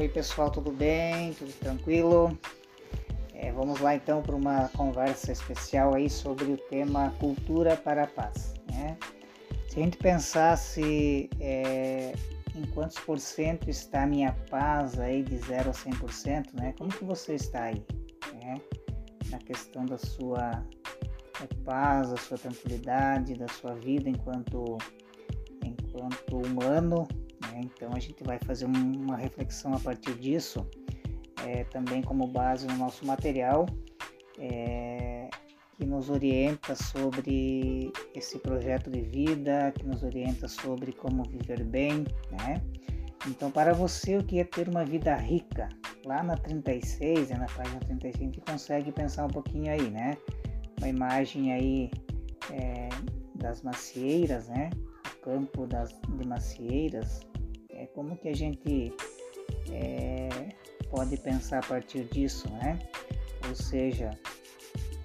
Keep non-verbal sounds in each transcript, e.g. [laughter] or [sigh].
Oi pessoal, tudo bem? Tudo tranquilo? É, vamos lá então para uma conversa especial aí sobre o tema cultura para a paz. Né? Se a gente pensasse é, em quantos por cento está a minha paz aí de 0 a 100%, né? Como que você está aí? Né? Na questão da sua paz, da sua tranquilidade, da sua vida enquanto, enquanto humano? Então a gente vai fazer uma reflexão a partir disso, é, também como base no nosso material, é, que nos orienta sobre esse projeto de vida, que nos orienta sobre como viver bem, né? Então, para você, o que é ter uma vida rica? Lá na 36, né, na página 36, a gente consegue pensar um pouquinho aí, né? Uma imagem aí é, das macieiras, né? O campo das, de macieiras, como que a gente é, pode pensar a partir disso, né? Ou seja,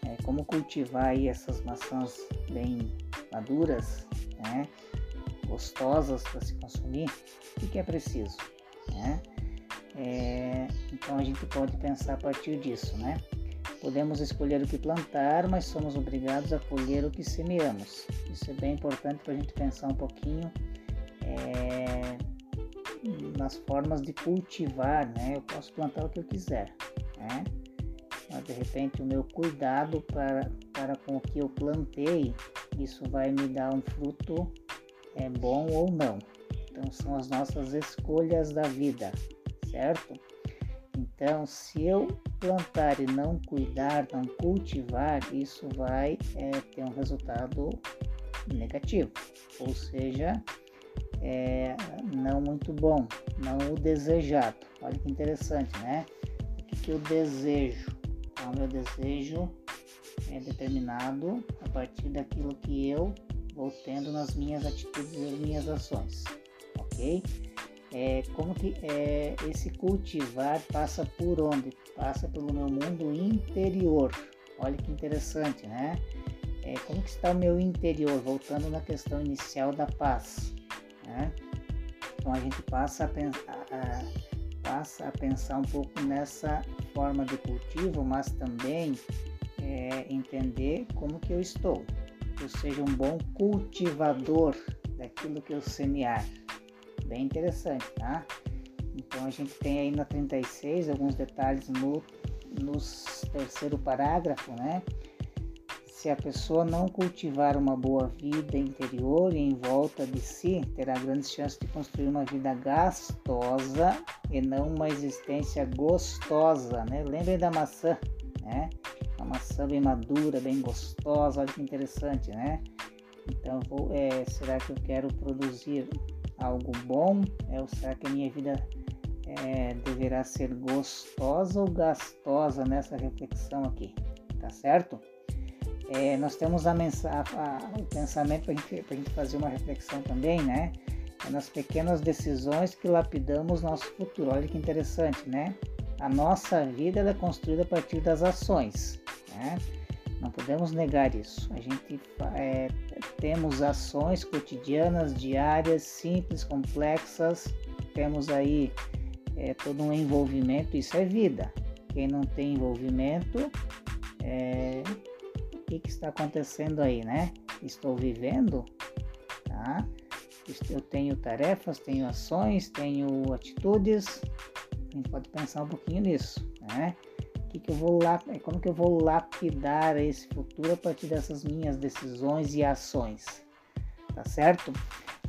é, como cultivar aí essas maçãs bem maduras, né? Gostosas para se consumir, o que, é preciso, né? É, então a gente pode pensar a partir disso, né? Podemos escolher o que plantar, mas somos obrigados a colher o que semeamos. Isso é bem importante para a gente pensar um pouquinho é, nas formas de cultivar, né? Eu posso plantar o que eu quiser, né? Mas de repente o meu cuidado para, para com o que eu plantei, isso vai me dar um fruto é bom ou não. Então são as nossas escolhas da vida, certo? Então, se eu plantar e não cuidar, não cultivar, isso vai é, ter um resultado negativo, ou seja, é, não muito bom, não o desejado. Olha que interessante, né? O que, que eu desejo? Então, meu desejo é determinado a partir daquilo que eu vou tendo nas minhas atitudes e nas minhas ações, ok? É, como que é, esse cultivar passa por onde? Passa pelo meu mundo interior. Olha que interessante, né? É, como que está o meu interior? Voltando na questão inicial da paz. Né? Então a gente passa a, pensar, passa a pensar um pouco nessa forma de cultivo, mas também é, entender como que eu estou. Que eu seja um bom cultivador daquilo que eu semear. Bem interessante, tá? Então a gente tem aí na 36 alguns detalhes no, no terceiro parágrafo, né? Se a pessoa não cultivar uma boa vida interior e em volta de si, terá grandes chances de construir uma vida gastosa e não uma existência gostosa, né? Lembrem da maçã, né? Uma maçã bem madura, bem gostosa, olha que interessante, né? Então, vou, é, será que eu quero produzir algo bom? É, ou será que a minha vida é, deverá ser gostosa ou gastosa nessa reflexão aqui? Tá certo? É, nós temos a a, o pensamento para a gente fazer uma reflexão também, né? É nas pequenas decisões que lapidamos nosso futuro. Olha que interessante, né? A nossa vida é construída a partir das ações, né? Não podemos negar isso. A gente é, temos ações cotidianas, diárias, simples, complexas. Temos aí é, todo um envolvimento. Isso é vida. Quem não tem envolvimento é, que, que está acontecendo aí, né? Estou vivendo, tá? Eu tenho tarefas, tenho ações, tenho atitudes. A gente pode pensar um pouquinho nisso, né? Que que eu vou lá, como que eu vou lapidar esse futuro a partir dessas minhas decisões e ações, tá certo?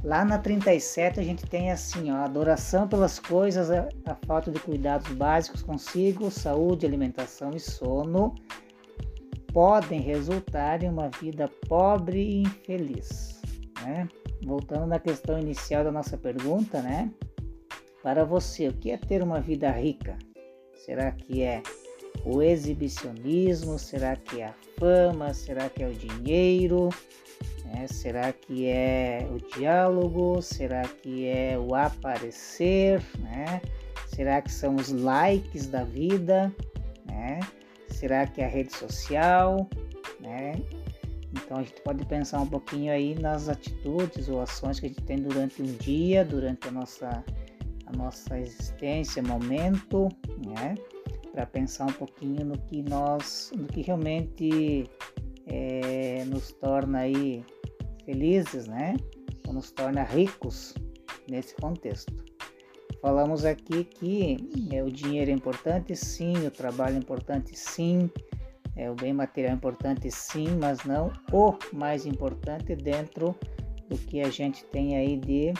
Lá na 37 a gente tem assim, ó, adoração pelas coisas, a, a falta de cuidados básicos consigo, saúde, alimentação e sono podem resultar em uma vida pobre e infeliz. Né? Voltando na questão inicial da nossa pergunta, né? Para você, o que é ter uma vida rica? Será que é o exibicionismo? Será que é a fama? Será que é o dinheiro? É, será que é o diálogo? Será que é o aparecer? Né? Será que são os likes da vida? Né? Será que é a rede social? Né? Então a gente pode pensar um pouquinho aí nas atitudes ou ações que a gente tem durante o dia, durante a nossa, a nossa existência, momento, né? Para pensar um pouquinho no que nós, no que realmente é, nos torna aí felizes, né? Ou nos torna ricos nesse contexto. Falamos aqui que é, o dinheiro é importante, sim, o trabalho é importante, sim, é, o bem material é importante, sim, mas não o mais importante dentro do que a gente tem aí de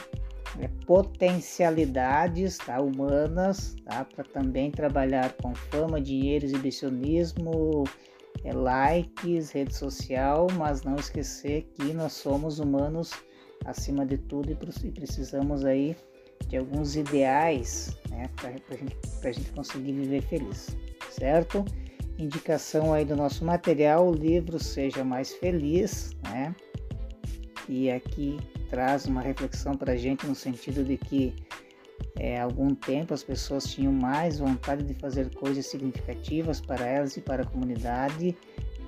é, potencialidades tá, humanas tá, para também trabalhar com fama, dinheiro, exibicionismo, é, likes, rede social, mas não esquecer que nós somos humanos acima de tudo e precisamos aí de alguns ideais né, para gente, a gente conseguir viver feliz, certo? Indicação aí do nosso material, o livro Seja Mais Feliz, né? E aqui traz uma reflexão para a gente no sentido de que é, algum tempo as pessoas tinham mais vontade de fazer coisas significativas para elas e para a comunidade,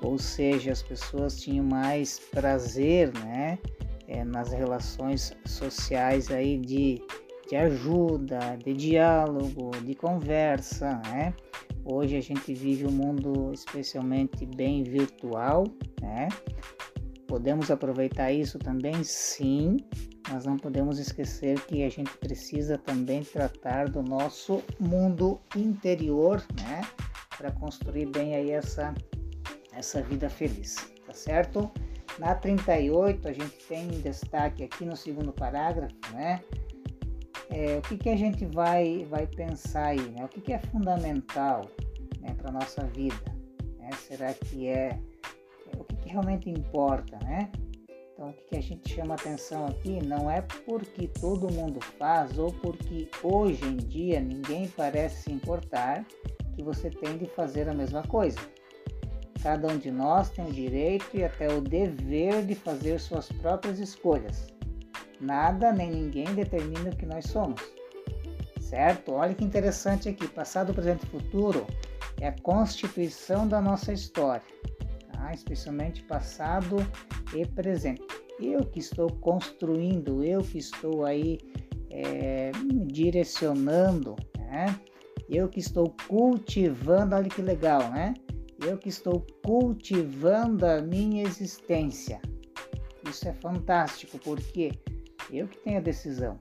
ou seja, as pessoas tinham mais prazer, né, é, nas relações sociais aí de, de ajuda, de diálogo, de conversa, né? Hoje a gente vive um mundo especialmente bem virtual, né? Podemos aproveitar isso também? Sim, mas não podemos esquecer que a gente precisa também tratar do nosso mundo interior, né? Para construir bem aí essa, essa vida feliz, tá certo? Na 38, a gente tem destaque aqui no segundo parágrafo, né? É, o que, que a gente vai, vai pensar aí, né? O que, que é fundamental né, para a nossa vida? Né? Será que é o que, que realmente importa, né? Então, o que, que a gente chama atenção aqui não é porque todo mundo faz ou porque hoje em dia ninguém parece se importar que você tem de fazer a mesma coisa. Cada um de nós tem o direito e até o dever de fazer suas próprias escolhas. Nada nem ninguém determina o que nós somos. Certo? Olha que interessante aqui. Passado, presente e futuro é a constituição da nossa história tá? especialmente passado e presente. Eu que estou construindo, eu que estou aí é, direcionando, né? eu que estou cultivando, olha que legal, né? Eu que estou cultivando a minha existência. Isso é fantástico, porque eu que tenho a decisão.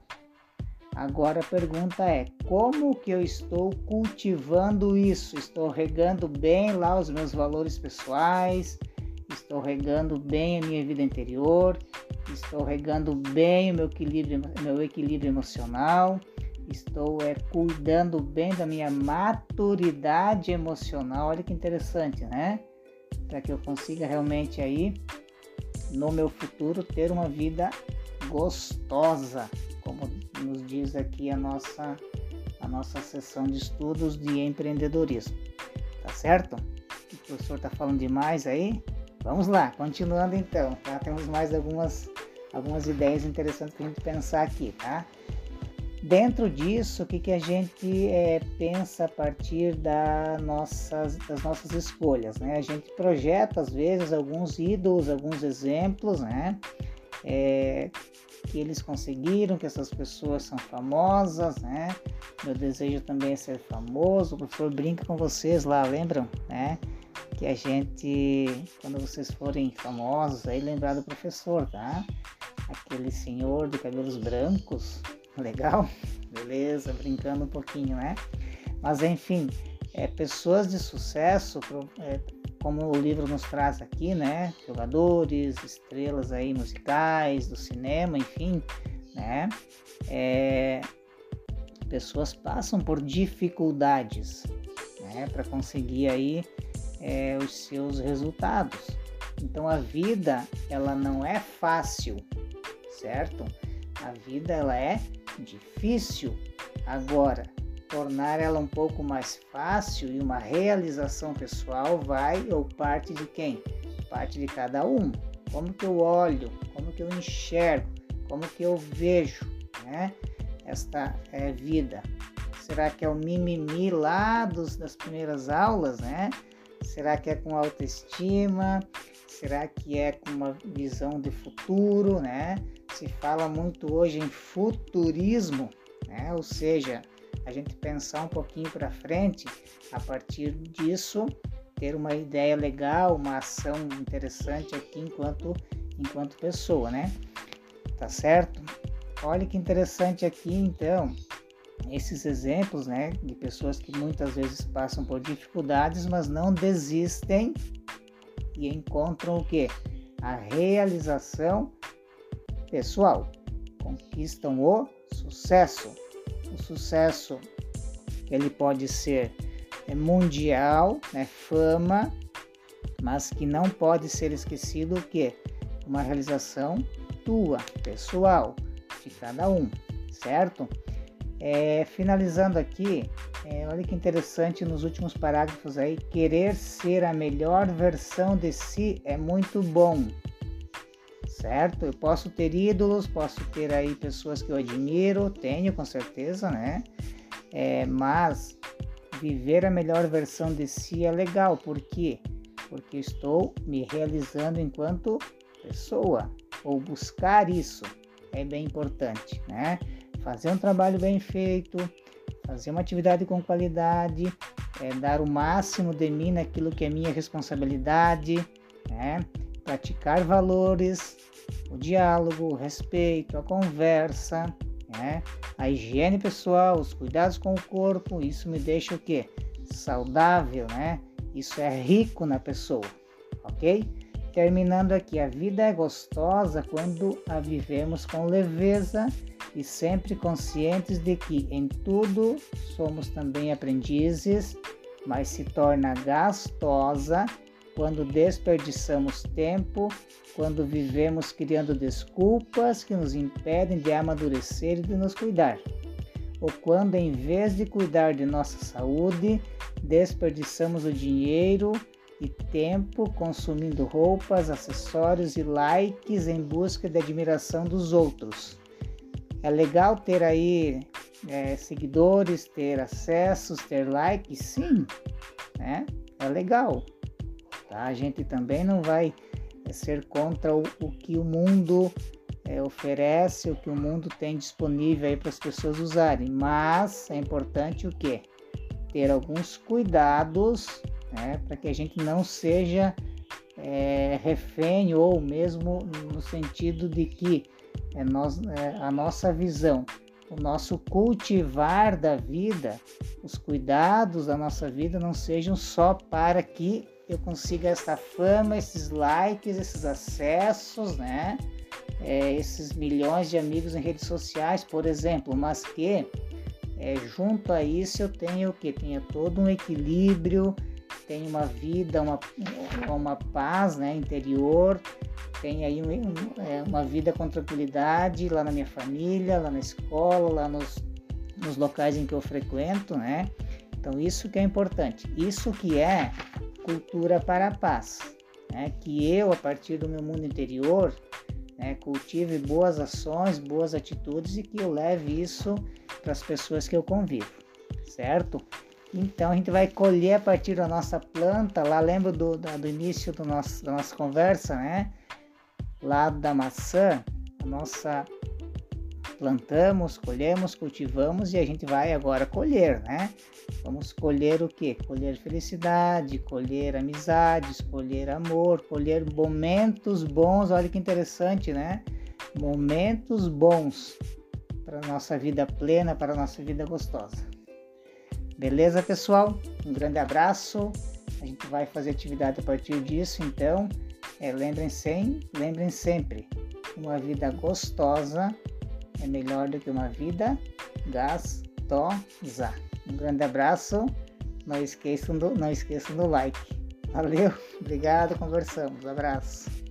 Agora a pergunta é: como que eu estou cultivando isso? Estou regando bem lá os meus valores pessoais? Estou regando bem a minha vida interior? Estou regando bem o meu equilíbrio, meu equilíbrio emocional? Estou é, cuidando bem da minha maturidade emocional? Olha que interessante, né? Para que eu consiga realmente aí no meu futuro ter uma vida gostosa, como nos diz aqui a nossa, a nossa sessão de estudos de empreendedorismo. Tá certo? O professor está falando demais aí? Vamos lá, continuando então, tá? Temos mais algumas, algumas ideias interessantes para a gente pensar aqui, tá? Dentro disso, o que, que a gente é, pensa a partir da nossas, das nossas escolhas, né? A gente projeta, às vezes, alguns ídolos, alguns exemplos, né? É, que eles conseguiram, que essas pessoas são famosas, né? Meu desejo também é ser famoso. O professor brinca com vocês lá, lembram, né? Que a gente, quando vocês forem famosos, aí lembrar do professor, tá? Aquele senhor de cabelos brancos, [laughs] legal? Beleza, brincando um pouquinho, né? Mas enfim, é, pessoas de sucesso é, como o livro nos traz aqui, né? Jogadores, estrelas aí musicais, do cinema, enfim, né? É, pessoas passam por dificuldades, né? Para conseguir aí é, os seus resultados. Então a vida ela não é fácil, certo? A vida ela é difícil. Agora, tornar ela um pouco mais fácil e uma realização pessoal vai ou parte de quem? Parte de cada um. Como que eu olho, como que eu enxergo, como que eu vejo, né? Esta é, vida. Será que é o mimimi lá dos, das primeiras aulas, né? Será que é com autoestima? Será que é com uma visão de futuro, né? Se fala muito hoje em futurismo, né? Ou seja, a gente pensar um pouquinho para frente, a partir disso, ter uma ideia legal, uma ação interessante aqui enquanto, enquanto pessoa, né? Tá certo? Olha que interessante aqui, então, esses exemplos, né, de pessoas que muitas vezes passam por dificuldades, mas não desistem e encontram o que? A realização pessoal. Conquistam o sucesso. Sucesso ele pode ser é mundial, né, fama, mas que não pode ser esquecido que uma realização tua, pessoal, de cada um, certo? É, finalizando aqui, é, olha que interessante nos últimos parágrafos aí, querer ser a melhor versão de si é muito bom, certo? Eu posso ter ídolos, posso ter aí pessoas que eu admiro, tenho com certeza, né? É, mas viver a melhor versão de si é legal, por quê? Porque estou me realizando enquanto pessoa, ou buscar isso é bem importante, né? Fazer um trabalho bem feito, fazer uma atividade com qualidade, é, dar o máximo de mim naquilo que é minha responsabilidade, né? Praticar valores, o diálogo, o respeito, a conversa, né? A higiene pessoal, os cuidados com o corpo, isso me deixa o quê? Saudável, né? Isso é rico na pessoa, ok? Terminando aqui, a vida é gostosa quando a vivemos com leveza e sempre conscientes de que em tudo somos também aprendizes, mas se torna gastosa quando desperdiçamos tempo quando vivemos criando desculpas que nos impedem de amadurecer e de nos cuidar, ou quando, em vez de cuidar de nossa saúde, desperdiçamos o dinheiro e tempo consumindo roupas, acessórios e likes em busca de admiração dos outros. É legal ter aí é, seguidores, ter acessos, ter likes, sim, né? É legal. Tá? A gente também não vai é ser contra o, o que o mundo é, oferece, o que o mundo tem disponível para as pessoas usarem. Mas é importante o que? Ter alguns cuidados né, para que a gente não seja é, refém ou mesmo no sentido de que é, nós, é, a nossa visão, o nosso cultivar da vida, os cuidados da nossa vida não sejam só para que eu consiga essa fama, esses likes, esses acessos, né? É, esses milhões de amigos em redes sociais, por exemplo, mas que é, junto a isso eu tenho que? Tenho todo um equilíbrio, tenho uma vida, uma, uma paz né, interior, tenho aí um, é, uma vida com tranquilidade lá na minha família, lá na escola, lá nos, nos locais em que eu frequento, né? Então isso que é importante. Isso que é cultura para a paz. Né? Que eu, a partir do meu mundo interior, né, cultive boas ações, boas atitudes e que eu leve isso para as pessoas que eu convivo, certo? Então a gente vai colher a partir da nossa planta, lá lembro do, do início do nosso, da nossa conversa, né? Lá da maçã, a nossa plantamos, colhemos, cultivamos e a gente vai agora colher, né? Vamos colher o que? Colher felicidade, colher amizades, colher amor, colher momentos bons. Olha que interessante, né? Momentos bons para nossa vida plena, para nossa vida gostosa. Beleza, pessoal? Um grande abraço. A gente vai fazer atividade a partir disso, então é, lembrem, sem, lembrem sempre, uma vida gostosa é melhor do que uma vida gastosa. Um grande abraço. Não esqueçam do, não esqueçam do like. Valeu, [laughs] obrigado, conversamos. Abraço.